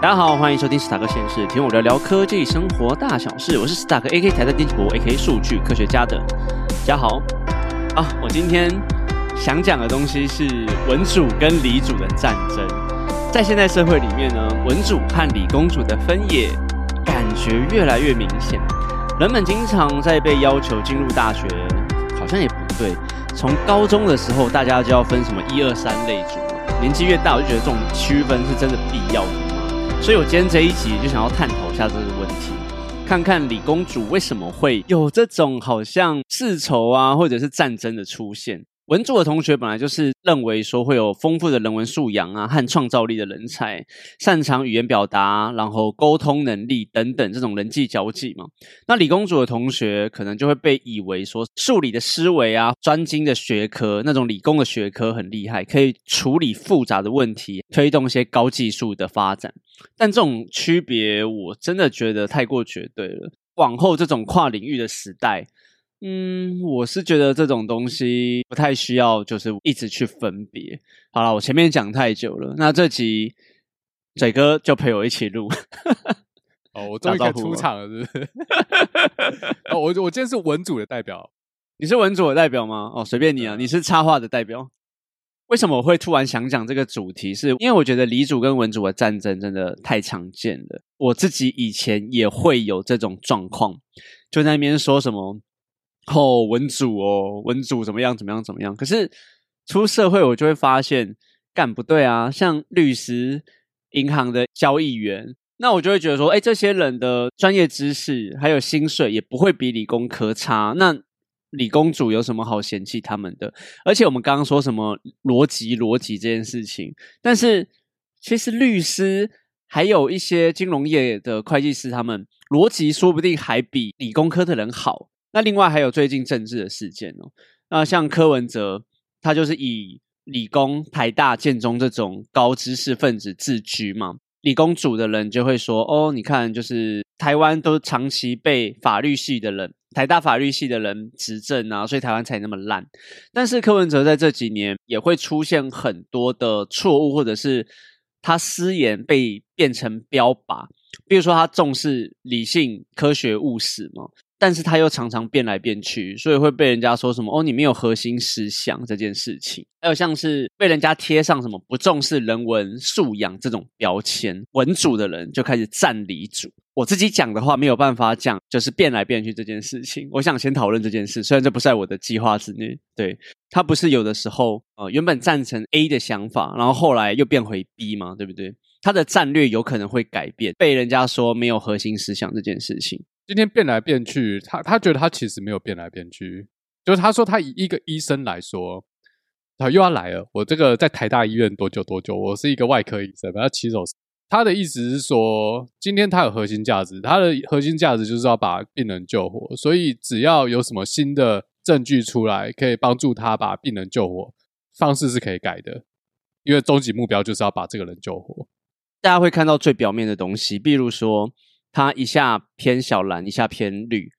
大家好，欢迎收听史塔克闲事，听我聊聊科技生活大小事。我是史塔克 AK 台的编辑部 AK 数据科学家的嘉豪。啊，我今天想讲的东西是文主跟理主的战争。在现代社会里面呢，文主和理公主的分野感觉越来越明显。人们经常在被要求进入大学，好像也不对。从高中的时候，大家就要分什么一二三类组，年纪越大，我就觉得这种区分是真的必要的。所以，我今天这一集就想要探讨一下这个问题，看看李公主为什么会有这种好像世仇啊，或者是战争的出现。文组的同学本来就是认为说会有丰富的人文素养啊和创造力的人才，擅长语言表达，然后沟通能力等等这种人际交际嘛。那理工组的同学可能就会被以为说数理的思维啊，专精的学科，那种理工的学科很厉害，可以处理复杂的问题，推动一些高技术的发展。但这种区别我真的觉得太过绝对了。往后这种跨领域的时代。嗯，我是觉得这种东西不太需要，就是一直去分别。好了，我前面讲太久了，那这集嘴哥就陪我一起录。哦，我终于可以出场了，是不是？哦，我我今天是文组的代表，你是文组的代表吗？哦，随便你啊，你是插画的代表。为什么我会突然想讲这个主题？是因为我觉得李主跟文主的战争真的太常见了。我自己以前也会有这种状况，就在那边说什么。哦，文主哦，文主怎么样？怎么样？怎么样？可是出社会，我就会发现，干不对啊！像律师、银行的交易员，那我就会觉得说，哎，这些人的专业知识还有薪水也不会比理工科差。那理工主有什么好嫌弃他们的？而且我们刚刚说什么逻辑、逻辑这件事情，但是其实律师还有一些金融业的会计师，他们逻辑说不定还比理工科的人好。那另外还有最近政治的事件哦，那像柯文哲，他就是以理工、台大、建中这种高知识分子自居嘛。理工组的人就会说：“哦，你看，就是台湾都长期被法律系的人、台大法律系的人执政啊，所以台湾才那么烂。”但是柯文哲在这几年也会出现很多的错误，或者是他私言被变成标靶，比如说他重视理性、科学、务实嘛。但是他又常常变来变去，所以会被人家说什么哦，你没有核心思想这件事情。还有像是被人家贴上什么不重视人文素养这种标签，文主的人就开始站理主。我自己讲的话没有办法讲，就是变来变去这件事情。我想先讨论这件事，虽然这不在我的计划之内。对他不是有的时候呃原本赞成 A 的想法，然后后来又变回 B 嘛，对不对？他的战略有可能会改变，被人家说没有核心思想这件事情。今天变来变去，他他觉得他其实没有变来变去，就是他说他以一个医生来说，他又要来了。我这个在台大医院多久多久？我是一个外科医生，他起手。他的意思是说，今天他有核心价值，他的核心价值就是要把病人救活。所以只要有什么新的证据出来，可以帮助他把病人救活，方式是可以改的，因为终极目标就是要把这个人救活。大家会看到最表面的东西，比如说。他一下偏小蓝，一下偏绿，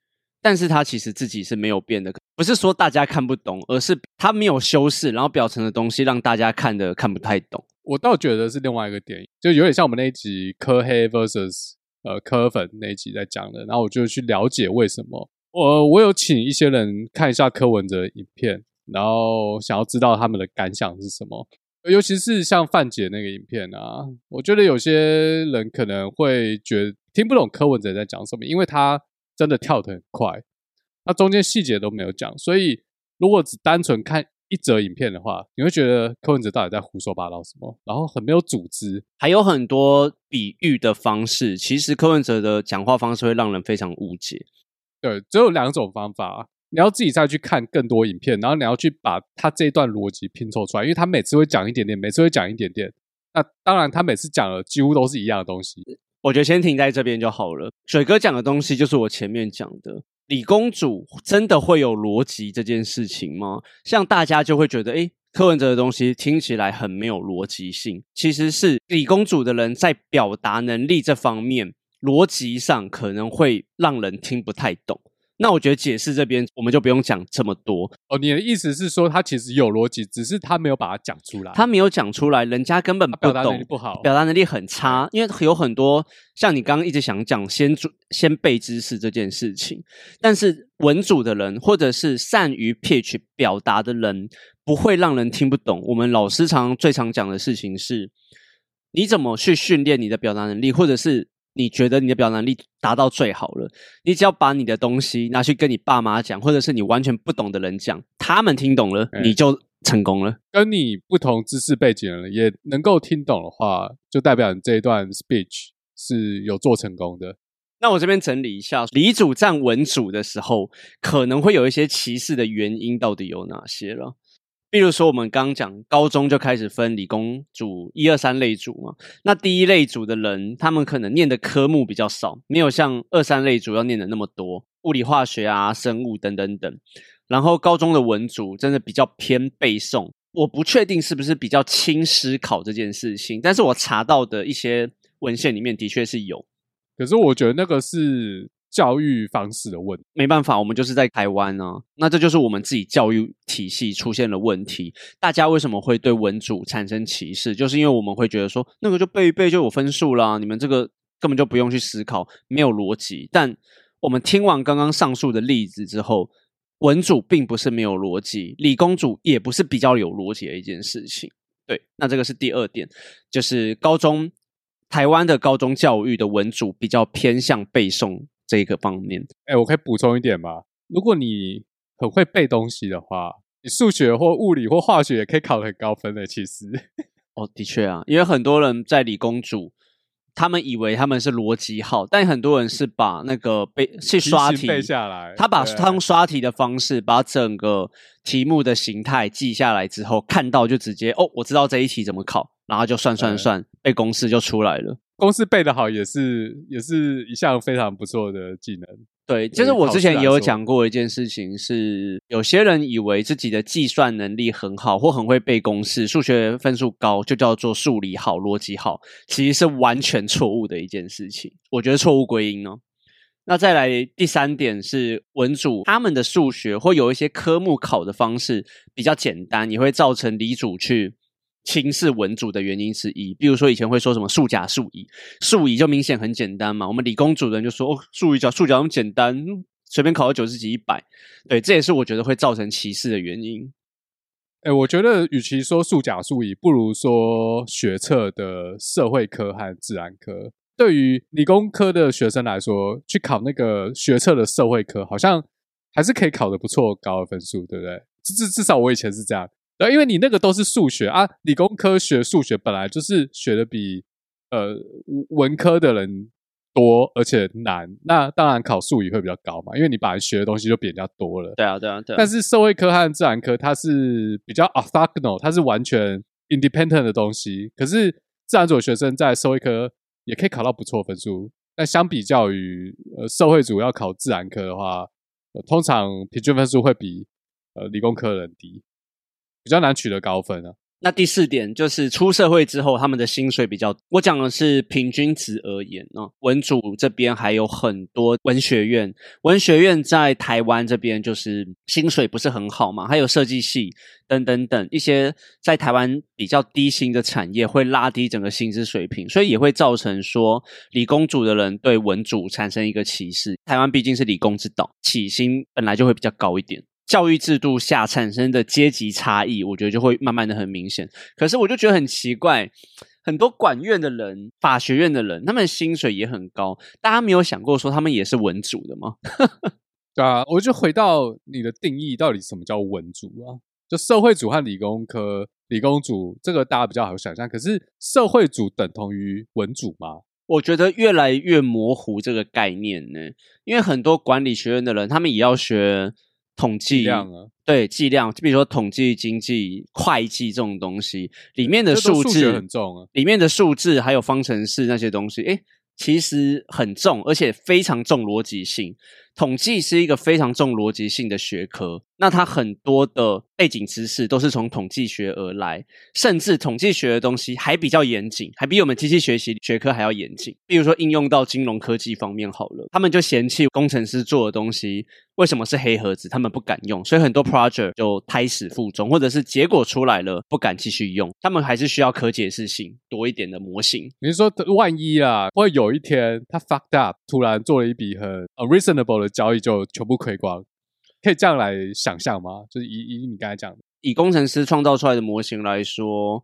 但是他其实自己是没有变的，不是说大家看不懂，而是他没有修饰，然后表层的东西让大家看的看不太懂。我倒觉得是另外一个点，就有点像我们那一集科黑 versus 呃科粉那一集在讲的，然后我就去了解为什么。我我有请一些人看一下柯文哲影片，然后想要知道他们的感想是什么，尤其是像范姐那个影片啊，我觉得有些人可能会觉。听不懂柯文哲在讲什么，因为他真的跳得很快，那中间细节都没有讲，所以如果只单纯看一则影片的话，你会觉得柯文哲到底在胡说八道什么，然后很没有组织，还有很多比喻的方式，其实柯文哲的讲话方式会让人非常误解。对，只有两种方法，你要自己再去看更多影片，然后你要去把他这段逻辑拼凑出来，因为他每次会讲一点点，每次会讲一点点，那当然他每次讲的几乎都是一样的东西。我觉得先停在这边就好了。水哥讲的东西就是我前面讲的，李公主真的会有逻辑这件事情吗？像大家就会觉得，诶柯文哲的东西听起来很没有逻辑性。其实是李公主的人在表达能力这方面，逻辑上可能会让人听不太懂。那我觉得解释这边我们就不用讲这么多。哦，你的意思是说他其实有逻辑，只是他没有把它讲出来，他没有讲出来，人家根本不表达能力不好。表达能力很差，因为有很多像你刚刚一直想讲先主先背知识这件事情，但是文组的人或者是善于 pitch 表达的人，不会让人听不懂。我们老师常最常讲的事情是，你怎么去训练你的表达能力，或者是你觉得你的表达能力达到最好了，你只要把你的东西拿去跟你爸妈讲，或者是你完全不懂的人讲，他们听懂了，哎你就成功了。跟你不同知识背景的人也能够听懂的话，就代表你这一段 speech 是有做成功的。那我这边整理一下，理主占文主的时候，可能会有一些歧视的原因，到底有哪些了？比如说，我们刚刚讲高中就开始分理工组一二三类组嘛，那第一类组的人，他们可能念的科目比较少，没有像二三类组要念的那么多，物理、化学啊、生物等等等。然后高中的文组真的比较偏背诵，我不确定是不是比较轻思考这件事情，但是我查到的一些文献里面的确是有。可是我觉得那个是教育方式的问题。没办法，我们就是在台湾啊，那这就是我们自己教育体系出现了问题。大家为什么会对文组产生歧视？就是因为我们会觉得说，那个就背一背就有分数啦，你们这个根本就不用去思考，没有逻辑。但我们听完刚刚上述的例子之后，文组并不是没有逻辑，理工组也不是比较有逻辑的一件事情。对，那这个是第二点，就是高中台湾的高中教育的文组比较偏向背诵这一个方面。哎，我可以补充一点吗？如果你很会背东西的话，你数学或物理或化学也可以考得很高分的。其实，哦，的确啊，因为很多人在理工组，他们以为他们是逻辑好，但很多人是把那个背去刷题背下来，他把他用刷题的方式，把整个题目的形态记下来之后，看到就直接哦，我知道这一题怎么考，然后就算算算，背公式就出来了。公式背得好也是也是一项非常不错的技能。对，就是我之前也有讲过一件事情是，有些人以为自己的计算能力很好，或很会背公式，数学分数高，就叫做数理好、逻辑好，其实是完全错误的一件事情。我觉得错误归因哦。那再来第三点是文组他们的数学或有一些科目考的方式比较简单，也会造成理组去轻视文组的原因之一。比如说以前会说什么数甲数乙，数乙就明显很简单嘛，我们理工组的人就说哦，数乙甲数甲那么简单，随便考个九十几一百，对，这也是我觉得会造成歧视的原因。哎，我觉得与其说数甲数乙，不如说学测的社会科和自然科。对于理工科的学生来说，去考那个学测的社会科，好像还是可以考得不错高的分数，对不对？至至少我以前是这样。对，因为你那个都是数学啊，理工科学数学本来就是学的比呃文科的人多，而且难。那当然考数语会比较高嘛，因为你本来学的东西就比人家多了。对啊，对啊，对啊。但是社会科和自然科它是比较 orthogonal，它是完全 independent 的东西。可是自然组的学生在社会科也可以考到不错分数，但相比较于呃社会组要考自然科的话，呃、通常平均分数会比呃理工科的人低，比较难取得高分啊。那第四点就是出社会之后，他们的薪水比较。我讲的是平均值而言哦。文组这边还有很多文学院，文学院在台湾这边就是薪水不是很好嘛，还有设计系等等等一些在台湾比较低薪的产业，会拉低整个薪资水平，所以也会造成说理工组的人对文组产生一个歧视。台湾毕竟是理工之岛，起薪本来就会比较高一点。教育制度下产生的阶级差异，我觉得就会慢慢的很明显。可是我就觉得很奇怪，很多管院的人、法学院的人，他们薪水也很高，大家没有想过说他们也是文主的吗？对啊，我就回到你的定义，到底什么叫文主啊？就社会主和理工科、理工主这个大家比较好想象，可是社会主等同于文主吗？我觉得越来越模糊这个概念呢，因为很多管理学院的人，他们也要学统计计量啊，对计量，比如说统计、经济、会计这种东西，里面的数字数很重啊。里面的数字还有方程式那些东西，诶，其实很重，而且非常重逻辑性。统计是一个非常重逻辑性的学科，那它很多的背景知识都是从统计学而来，甚至统计学的东西还比较严谨，还比我们机器学习学科还要严谨。比如说应用到金融科技方面好了，他们就嫌弃工程师做的东西为什么是黑盒子，他们不敢用，所以很多 project 就胎死腹中，或者是结果出来了不敢继续用，他们还是需要可解释性多一点的模型。你是说万一啊，会有一天他 fucked up，突然做了一笔很 unreasonable 的交易，就全部亏光？可以这样来想象吗？就是以以你刚才讲的，以工程师创造出来的模型来说，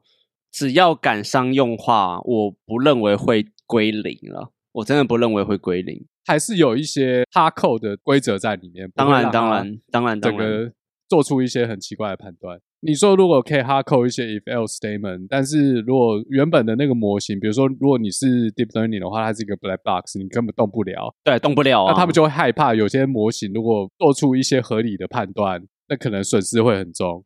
只要敢商用化，我不认为会归零了。我真的不认为会归零，还是有一些哈扣的规则在里面。当然，当然，当然，整个做出一些很奇怪的判断。你说如果可以哈扣一些 if else statement，但是如果原本的那个模型，比如说如果你是 deep learning 的话，它是一个 black box，你根本动不了。对，动不了。那他们就会害怕，有些模型如果做出一些合理的判断，那可能损失会很重。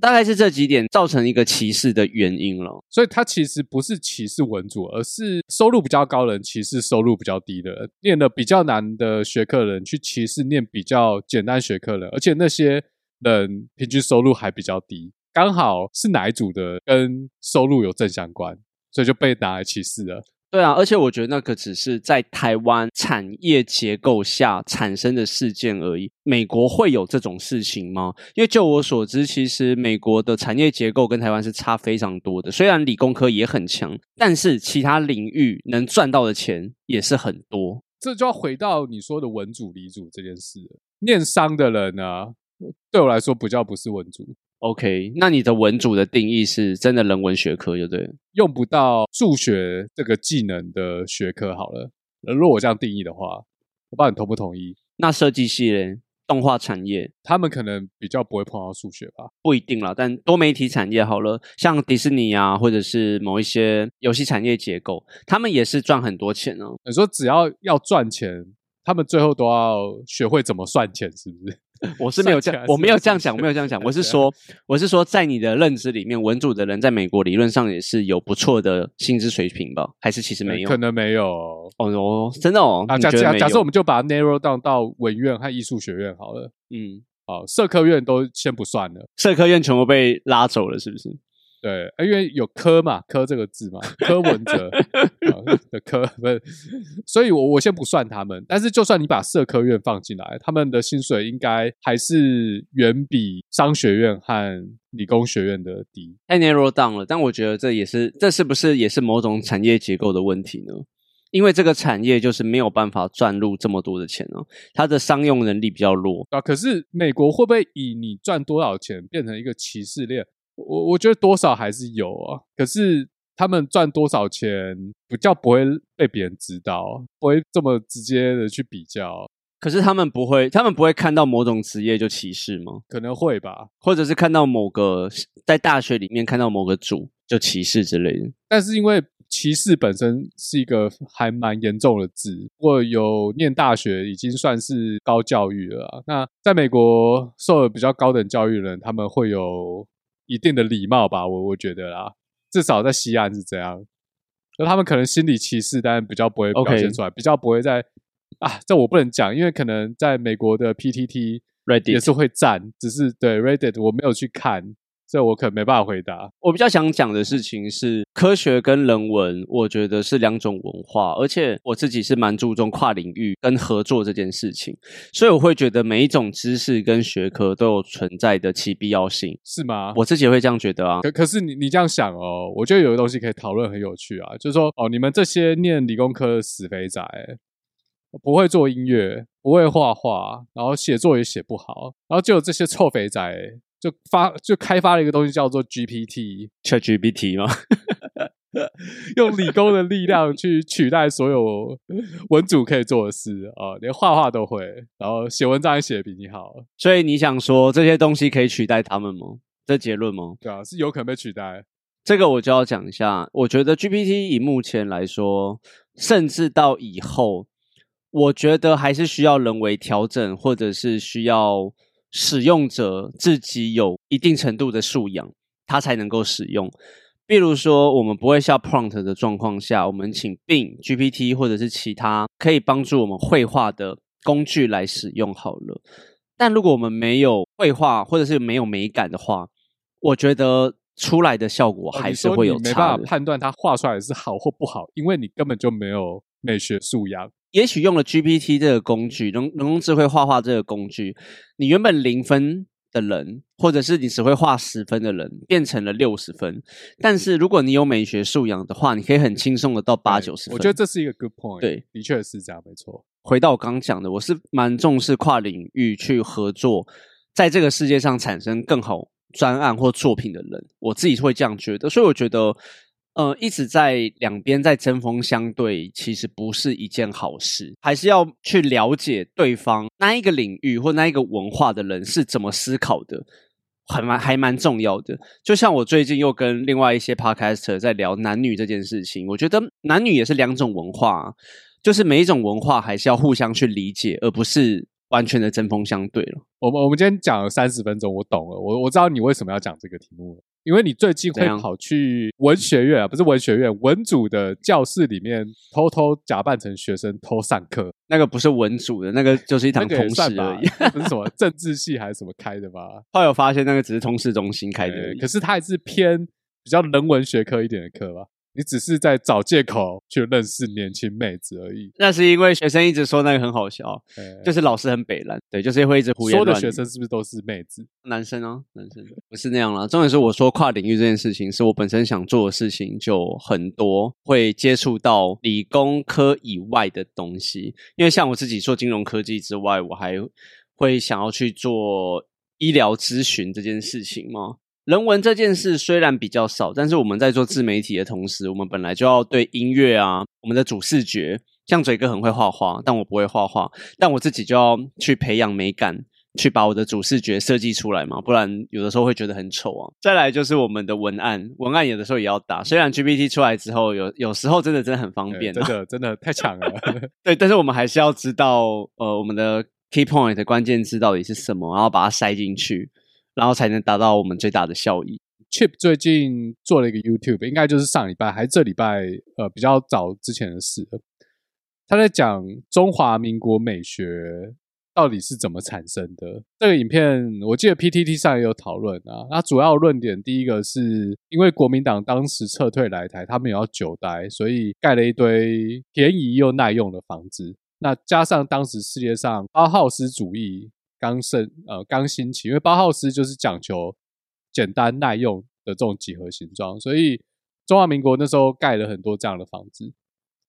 大概是这几点造成一个歧视的原因了。所以它其实不是歧视文组，而是收入比较高的人歧视收入比较低的人，念的比较难的学科人去歧视念比较简单学科人，而且那些。人平均收入还比较低，刚好是哪一组的跟收入有正相关，所以就被拿来歧视了。对啊，而且我觉得那个只是在台湾产业结构下产生的事件而已。美国会有这种事情吗？因为就我所知，其实美国的产业结构跟台湾是差非常多的。虽然理工科也很强，但是其他领域能赚到的钱也是很多。这就要回到你说的文主理主这件事，念商的人呢？对我来说，比较不是文组。OK，那你的文组的定义是真的人文学科，就对，用不到数学这个技能的学科。好了，如果我这样定义的话，我不知道你同不同意。那设计系嘞，动画产业，他们可能比较不会碰到数学吧？不一定啦，但多媒体产业好了，像迪士尼啊，或者是某一些游戏产业结构，他们也是赚很多钱哦。你说只要要赚钱，他们最后都要学会怎么算钱，是不是？我是没有这样，我没有这样讲，我没有这样讲。我是说，我是说，在你的认知里面，文组的人在美国理论上也是有不错的薪资水平吧？还是其实没有？可能没有哦哟，真的哦。假假假设我们就把 narrow down 到文院和艺术学院好了。嗯，好，社科院都先不算了，社科院全部被拉走了，是不是？对，因为有科嘛，科这个字嘛，柯文哲 的科不是，所以我我先不算他们。但是就算你把社科院放进来，他们的薪水应该还是远比商学院和理工学院的低。太 narrow down 了，但我觉得这也是，这是不是也是某种产业结构的问题呢？因为这个产业就是没有办法赚入这么多的钱哦，它的商用能力比较弱啊。可是美国会不会以你赚多少钱变成一个歧视链？我我觉得多少还是有啊，可是他们赚多少钱比较不会被别人知道，不会这么直接的去比较。可是他们不会，他们不会看到某种职业就歧视吗？可能会吧，或者是看到某个在大学里面看到某个主就歧视之类的。但是因为歧视本身是一个还蛮严重的字，如果有念大学已经算是高教育了。那在美国受了比较高等教育的人，他们会有。一定的礼貌吧，我我觉得啦，至少在西安是这样。那他们可能心理歧视，但比较不会表现出来，比较不会在啊，这我不能讲，因为可能在美国的 PTT 也是会站，只是对 Reddit 我没有去看。这我可能没办法回答。我比较想讲的事情是，科学跟人文，我觉得是两种文化，而且我自己是蛮注重跨领域跟合作这件事情，所以我会觉得每一种知识跟学科都有存在的其必要性，是吗？我自己会这样觉得啊。可可是你你这样想哦，我觉得有个东西可以讨论，很有趣啊，就是说哦，你们这些念理工科的死肥仔，不会做音乐，不会画画，然后写作也写不好，然后就有这些臭肥仔。就发就开发了一个东西叫做 GPT，ChatGPT 吗？用理工的力量去取代所有文组可以做的事啊，连画画都会，然后写文章也写的比你好。所以你想说这些东西可以取代他们吗？这结论吗？对啊，是有可能被取代。这个我就要讲一下。我觉得 GPT 以目前来说，甚至到以后，我觉得还是需要人为调整，或者是需要。使用者自己有一定程度的素养，他才能够使用。比如说，我们不会下 prompt 的状况下，我们请 Bing GPT 或者是其他可以帮助我们绘画的工具来使用好了。但如果我们没有绘画或者是没有美感的话，我觉得出来的效果还是会有没办法判断它画出来是好或不好，因为你根本就没有美学素养。也许用了 GPT 这个工具，人人工智慧画画这个工具，你原本零分的人，或者是你只会画十分的人，变成了六十分。但是如果你有美学素养的话，你可以很轻松的到八九十分。我觉得这是一个 good point。对，的确是这样，没错。回到我刚讲的，我是蛮重视跨领域去合作，在这个世界上产生更好专案或作品的人，我自己会这样觉得。所以我觉得。呃，一直在两边在针锋相对，其实不是一件好事。还是要去了解对方那一个领域或那一个文化的人是怎么思考的，还蛮还蛮重要的。就像我最近又跟另外一些 podcaster 在聊男女这件事情，我觉得男女也是两种文化，就是每一种文化还是要互相去理解，而不是完全的针锋相对了。我们我们今天讲了三十分钟，我懂了，我我知道你为什么要讲这个题目了。因为你最近会跑去文学院啊，不是文学院，文组的教室里面偷偷假扮成学生偷上课，那个不是文组的，那个就是一堂通识而已，不是什么政治系还是什么开的吧？后来有发现那个只是通识中心开的，可是它还是偏比较人文学科一点的课吧。你只是在找借口去认识年轻妹子而已。那是因为学生一直说那个很好笑，就是老师很北蓝，对，就是会一直胡言说的学生是不是都是妹子？男生啊，男生不是那样啦。重点是我说跨领域这件事情，是我本身想做的事情就很多，会接触到理工科以外的东西。因为像我自己做金融科技之外，我还会想要去做医疗咨询这件事情吗？人文这件事虽然比较少，但是我们在做自媒体的同时，我们本来就要对音乐啊，我们的主视觉，像嘴哥很会画画，但我不会画画，但我自己就要去培养美感，去把我的主视觉设计出来嘛，不然有的时候会觉得很丑啊。再来就是我们的文案，文案有的时候也要打，虽然 GPT 出来之后，有有时候真的真的很方便，真的真的太强了。对，但是我们还是要知道，呃，我们的 key point 关键字到底是什么，然后把它塞进去。然后才能达到我们最大的效益。Chip 最近做了一个 YouTube，应该就是上礼拜还是这礼拜，呃，比较早之前的事。他在讲中华民国美学到底是怎么产生的。这个影片我记得 PTT 上也有讨论啊。那主要论点第一个是因为国民党当时撤退来台，他们也要久待，所以盖了一堆便宜又耐用的房子。那加上当时世界上包浩斯主义。刚盛呃刚兴起，因为八号丝就是讲求简单耐用的这种几何形状，所以中华民国那时候盖了很多这样的房子。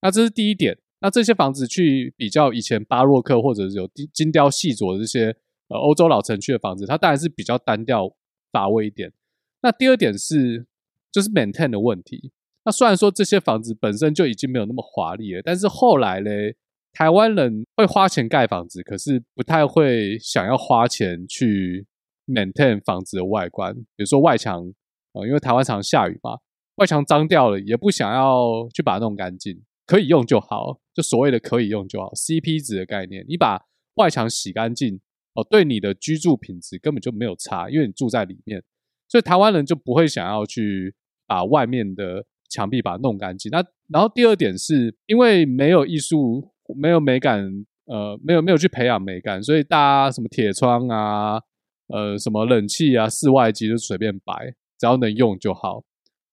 那这是第一点。那这些房子去比较以前巴洛克或者是有精雕细琢的这些呃欧洲老城区的房子，它当然是比较单调乏味一点。那第二点是就是 maintain 的问题。那虽然说这些房子本身就已经没有那么华丽了，但是后来嘞。台湾人会花钱盖房子，可是不太会想要花钱去 maintain 房子的外观。比如说外墙，呃，因为台湾常下雨嘛，外墙脏掉了，也不想要去把它弄干净，可以用就好。就所谓的可以用就好，CP 值的概念，你把外墙洗干净，哦，对你的居住品质根本就没有差，因为你住在里面，所以台湾人就不会想要去把外面的墙壁把它弄干净。那然后第二点是因为没有艺术。没有美感，呃，没有没有去培养美感，所以大家什么铁窗啊，呃，什么冷气啊，室外机就随便摆，只要能用就好。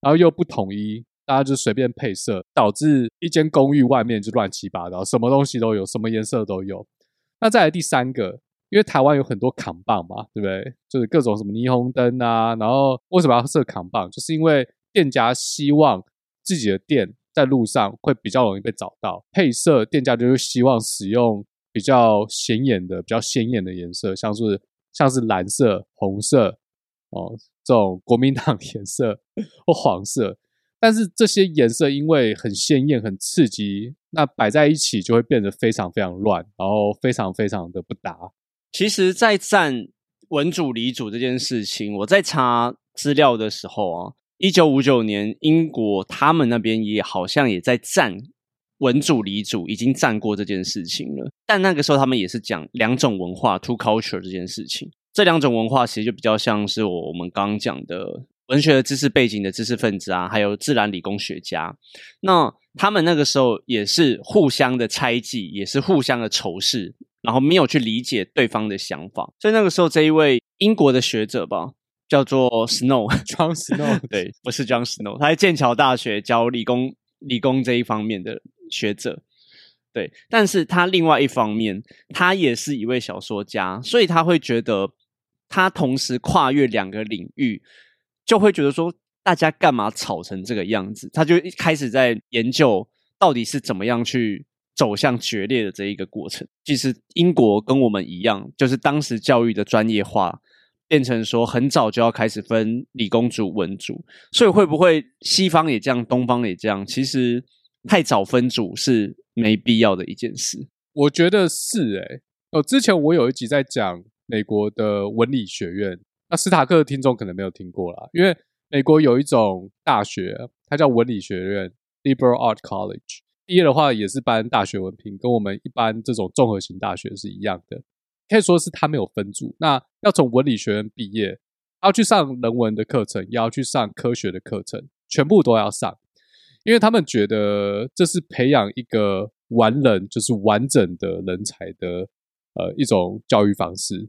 然后又不统一，大家就随便配色，导致一间公寓外面就乱七八糟，什么东西都有，什么颜色都有。那再来第三个，因为台湾有很多扛棒嘛，对不对？就是各种什么霓虹灯啊，然后为什么要设扛棒？就是因为店家希望自己的店。在路上会比较容易被找到，配色店家就是希望使用比较显眼的、比较鲜艳的颜色，像是像是蓝色、红色哦这种国民党 颜色或黄色。但是这些颜色因为很鲜艳、很刺激，那摆在一起就会变得非常非常乱，然后非常非常的不搭。其实，在占文主理主这件事情，我在查资料的时候啊。一九五九年，英国他们那边也好像也在战文主理主，已经战过这件事情了。但那个时候他们也是讲两种文化 （two culture） 这件事情。这两种文化其实就比较像是我我们刚刚讲的文学的知识背景的知识分子啊，还有自然理工学家。那他们那个时候也是互相的猜忌，也是互相的仇视。然后没有去理解对方的想法。所以那个时候，这一位英国的学者吧，叫做 Snow，John Snow，对，不是 John Snow，他在剑桥大学教理工理工这一方面的学者。对，但是他另外一方面，他也是一位小说家，所以他会觉得他同时跨越两个领域，就会觉得说大家干嘛吵成这个样子？他就一开始在研究到底是怎么样去走向决裂的这一个过程。其实英国跟我们一样，就是当时教育的专业化变成说很早就要开始分理工组、文组，所以会不会西方也这样，东方也这样？其实太早分组是没必要的一件事。我觉得是诶、哦，之前我有一集在讲美国的文理学院，那斯塔克的听众可能没有听过啦，因为美国有一种大学，它叫文理学院 （Liberal Art College），毕业的话也是颁大学文凭，跟我们一般这种综合型大学是一样的，可以说是他没有分组。那要从文理学院毕业，要去上人文的课程，也要去上科学的课程，全部都要上。因为他们觉得这是培养一个完人，就是完整的人才的呃一种教育方式，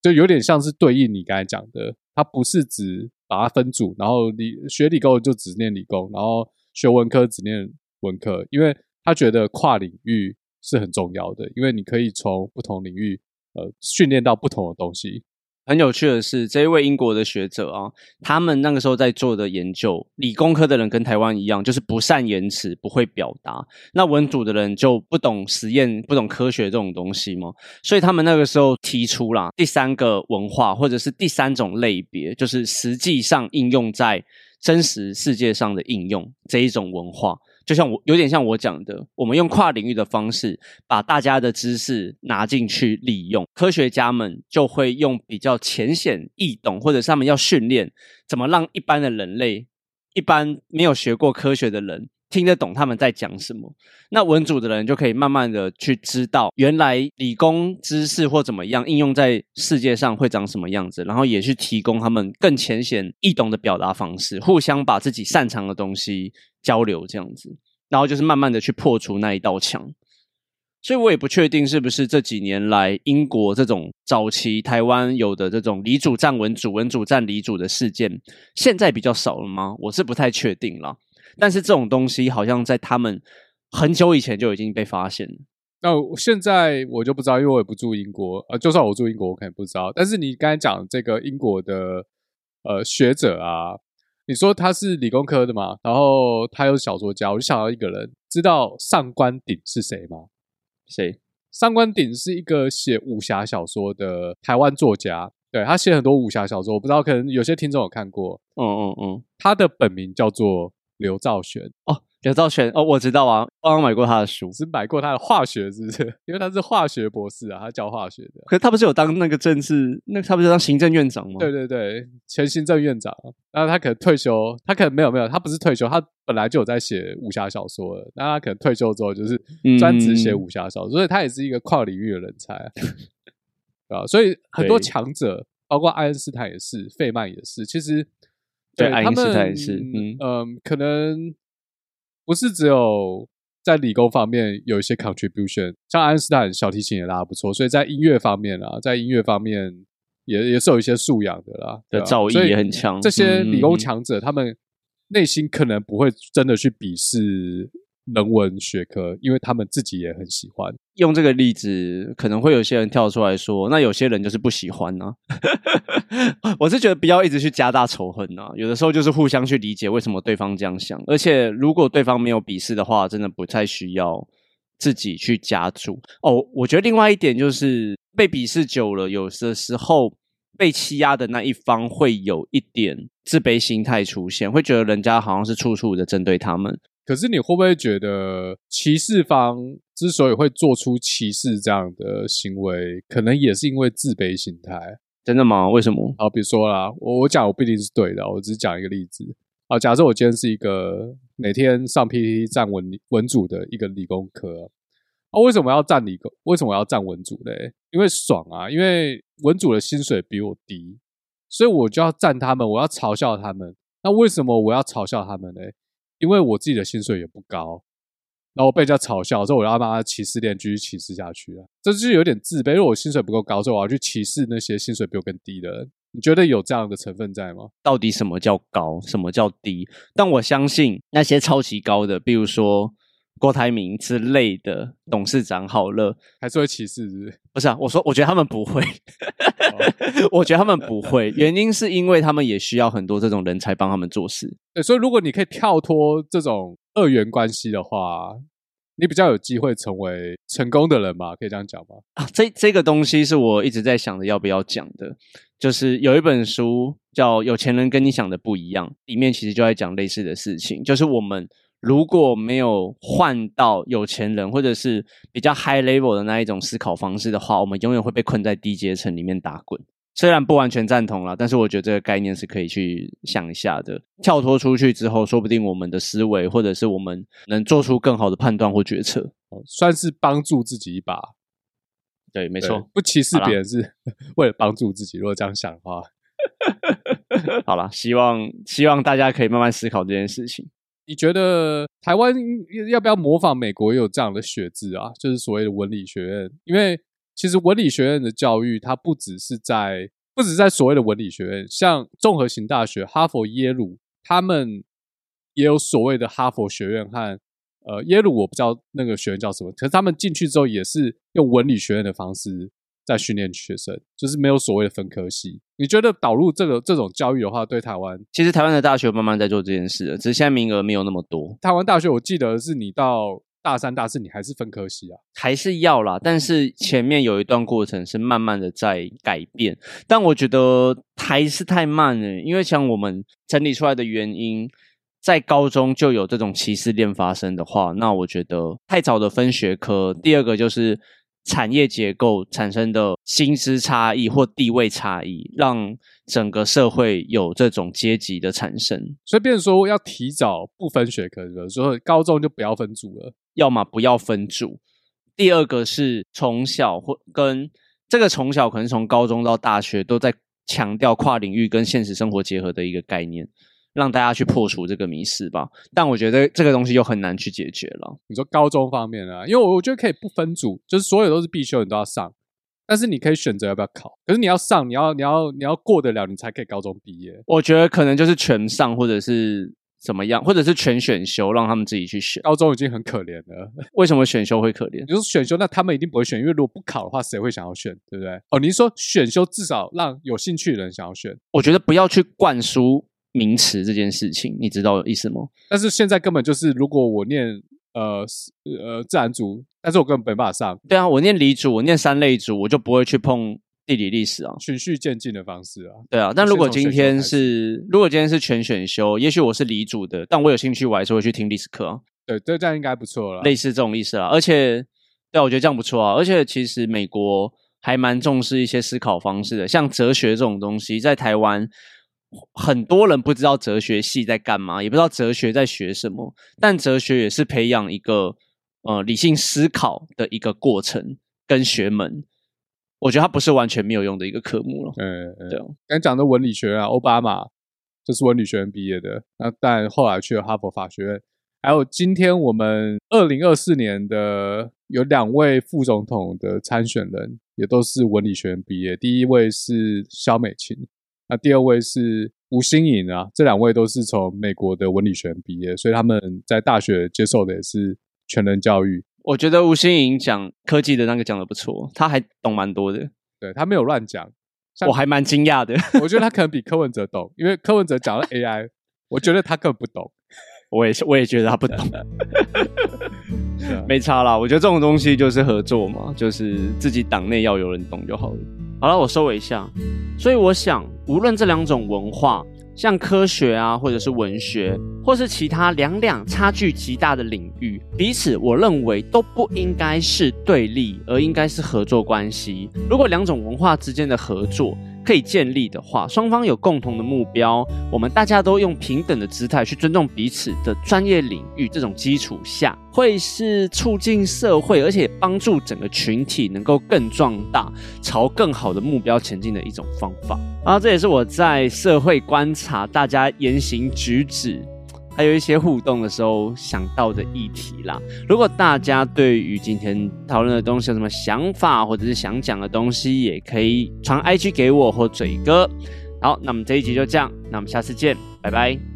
就有点像是对应你刚才讲的，它不是只把它分组，然后理学理工就只念理工，然后学文科只念文科，因为他觉得跨领域是很重要的，因为你可以从不同领域呃训练到不同的东西。很有趣的是，这一位英国的学者啊，他们那个时候在做的研究，理工科的人跟台湾一样，就是不善言辞，不会表达。那文组的人就不懂实验、不懂科学这种东西嘛，所以他们那个时候提出啦，第三个文化或者是第三种类别，就是实际上应用在真实世界上的应用这一种文化。就像我有点像我讲的，我们用跨领域的方式，把大家的知识拿进去利用。科学家们就会用比较浅显易懂，或者是他们要训练怎么让一般的人类、一般没有学过科学的人听得懂他们在讲什么。那文组的人就可以慢慢的去知道，原来理工知识或怎么样应用在世界上会长什么样子，然后也去提供他们更浅显易懂的表达方式，互相把自己擅长的东西交流这样子，然后就是慢慢的去破除那一道墙。所以我也不确定是不是这几年来英国这种早期台湾有的这种理主战文主、文主战理主的事件，现在比较少了吗？我是不太确定啦。但是这种东西好像在他们很久以前就已经被发现了。那我现在我就不知道，因为我也不住英国，呃，就算我住英国，我可能不知道。但是你刚才讲这个英国的呃学者啊，你说他是理工科的嘛，然后他又是小说家，我就想到一个人，知道上官鼎是谁吗？谁？上官鼎是一个写武侠小说的台湾作家，对他写很多武侠小说，我不知道可能有些听众有看过。嗯嗯嗯，他的本名叫做刘兆玄，哦，刘兆玄，哦，我知道啊，刚刚买过他的书，是买过他的化学，是不是？因为他是化学博士啊，他教化学的。可是他不是有当那个政治，那他不是当行政院长吗？对对对，前行政院长，然后他可能退休，他可能没有没有，他不是退休，他本来就有在写武侠小说了，那他可能退休之后就是专职写武侠小说，所以他也是一个跨领域的人才啊，对吧？所以很多对强者，包括爱因斯坦也是，费曼也是，其实对爱因斯坦也是嗯嗯，可能不是只有。在理工方面有一些 contribution，像爱因斯坦小提琴也拉得不错，所以在音乐方面啊，在音乐方面也也是有一些素养的啦，的造诣所以也很强这些理工强者，他们内心可能不会真的去鄙视人文学科，因为他们自己也很喜欢。用这个例子，可能会有些人跳出来说，那有些人就是不喜欢呢、我是觉得不要一直去加大仇恨呐、有的时候就是互相去理解为什么对方这样想，而且如果对方没有鄙视的话，真的不太需要自己去加注。哦，我觉得另外一点就是被鄙视久了，有的时候被欺压的那一方会有一点自卑心态出现，会觉得人家好像是处处的针对他们。可是你会不会觉得歧视方之所以会做出歧视这样的行为，可能也是因为自卑心态？真的吗？为什么？好，比如说啦，我我讲我不一定是对的，我只是讲一个例子。好，假设我今天是一个每天上 PPT 站文文组的一个理工科，啊，为什么要站理工？为什么我要站文组嘞？因为爽啊！因为文组的薪水比我低，所以我就要站他们，我要嘲笑他们。那为什么我要嘲笑他们呢？因为我自己的薪水也不高，然后被人家嘲笑，所以我要把他歧视链继续歧视下去啊，这就是有点自卑，因为我薪水不够高，所以我要去歧视那些薪水比我更低的人。你觉得有这样的成分在吗？到底什么叫高，什么叫低？但我相信那些超级高的，比如说郭台铭之类的董事长好了，还是会歧视，是不是？不是啊，我说我觉得他们不会，我觉得他们不会，原因是因为他们也需要很多这种人才帮他们做事。对，所以如果你可以跳脱这种二元关系的话，你比较有机会成为成功的人吧？可以这样讲吗？啊，这这个东西是我一直在想着要不要讲的，就是有一本书叫《有钱人跟你想的不一样》，里面其实就在讲类似的事情，就是我们如果没有换到有钱人或者是比较 high level 的那一种思考方式的话，我们永远会被困在低阶层里面打滚。虽然不完全赞同了，但是我觉得这个概念是可以去想一下的。跳脱出去之后，说不定我们的思维或者是我们能做出更好的判断或决策，算是帮助自己一把。对，没错，不歧视别人是 为了帮助自己。如果这样想的话，好了，希望希望大家可以慢慢思考这件事情。你觉得台湾要不要模仿美国有这样的学制啊？就是所谓的文理学院，因为。其实文理学院的教育，它不只是在，不止在所谓的文理学院，像综合型大学，哈佛、耶鲁，他们也有所谓的哈佛学院和呃耶鲁，我不知道那个学院叫什么，可是他们进去之后也是用文理学院的方式在训练学生，就是没有所谓的分科系。你觉得导入这个这种教育的话，对台湾，其实台湾的大学慢慢在做这件事，只是现在名额没有那么多。台湾大学我记得是你到。大三、大四你还是分科系啊？还是要啦，但是前面有一段过程是慢慢的在改变，但我觉得还是太慢了。因为像我们整理出来的原因，在高中就有这种歧视链发生的话，那我觉得太早的分学科。第二个就是产业结构产生的薪资差异或地位差异，让整个社会有这种阶级的产生。所以，变说要提早不分学科，比如说高中就不要分组了。要么不要分组，第二个是从小或跟这个从小可能从高中到大学都在强调跨领域跟现实生活结合的一个概念，让大家去破除这个迷失吧。但我觉得这个东西又很难去解决了。你说高中方面呢，因为我我觉得可以不分组，就是所有都是必修，你都要上，但是你可以选择要不要考。可是你要上，你要你要你要过得了，你才可以高中毕业。我觉得可能就是全上，或者是。怎么样，或者是全选修，让他们自己去选。高中已经很可怜了，为什么选修会可怜？就是选修，那他们一定不会选，因为如果不考的话，谁会想要选，对不对？哦，您说选修至少让有兴趣的人想要选。我觉得不要去灌输名词这件事情，你知道意思吗？但是现在根本就是，如果我念呃呃自然组，但是我根本没办法上。对啊，我念理组，我念三类组，我就不会去碰。地理历史啊，循序渐进的方式啊，对啊。但如果今天是，如果今天是全选修，也许我是理组的，但我有兴趣，我还是会去听历史课。对，这这样应该不错了。类似这种意思啊，而且，对，我觉得这样不错啊。而且，其实美国还蛮重视一些思考方式的，像哲学这种东西，在台湾很多人不知道哲学系在干嘛，也不知道哲学在学什么。但哲学也是培养一个呃理性思考的一个过程跟学门。我觉得它不是完全没有用的一个科目了。嗯嗯，对。刚讲的文理学院，奥巴马就是文理学院毕业的，那但后来去了哈佛法学院。还有今天我们二零二四年的有两位副总统的参选人，也都是文理学院毕业。第一位是肖美琴，那第二位是吴新颖啊。这两位都是从美国的文理学院毕业，所以他们在大学接受的也是全人教育。我觉得吴新颖讲科技的那个讲的不错，他还懂蛮多的。对他没有乱讲，我还蛮惊讶的。我觉得他可能比柯文哲懂，因为柯文哲讲了 AI，我觉得他根本不懂。我也是，我也觉得他不懂。没差啦，我觉得这种东西就是合作嘛，就是自己党内要有人懂就好了。好了，我收尾一下。所以我想，无论这两种文化。像科学啊，或者是文学，或是其他两两差距极大的领域，彼此我认为都不应该是对立，而应该是合作关系。如果两种文化之间的合作，可以建立的话，双方有共同的目标，我们大家都用平等的姿态去尊重彼此的专业领域，这种基础下，会是促进社会，而且帮助整个群体能够更壮大，朝更好的目标前进的一种方法。然后这也是我在社会观察大家言行举止还有一些互动的时候想到的议题啦。如果大家对于今天讨论的东西有什么想法，或者是想讲的东西，也可以传 IG 给我或嘴哥。好，那么这一集就这样，那我们下次见，拜拜。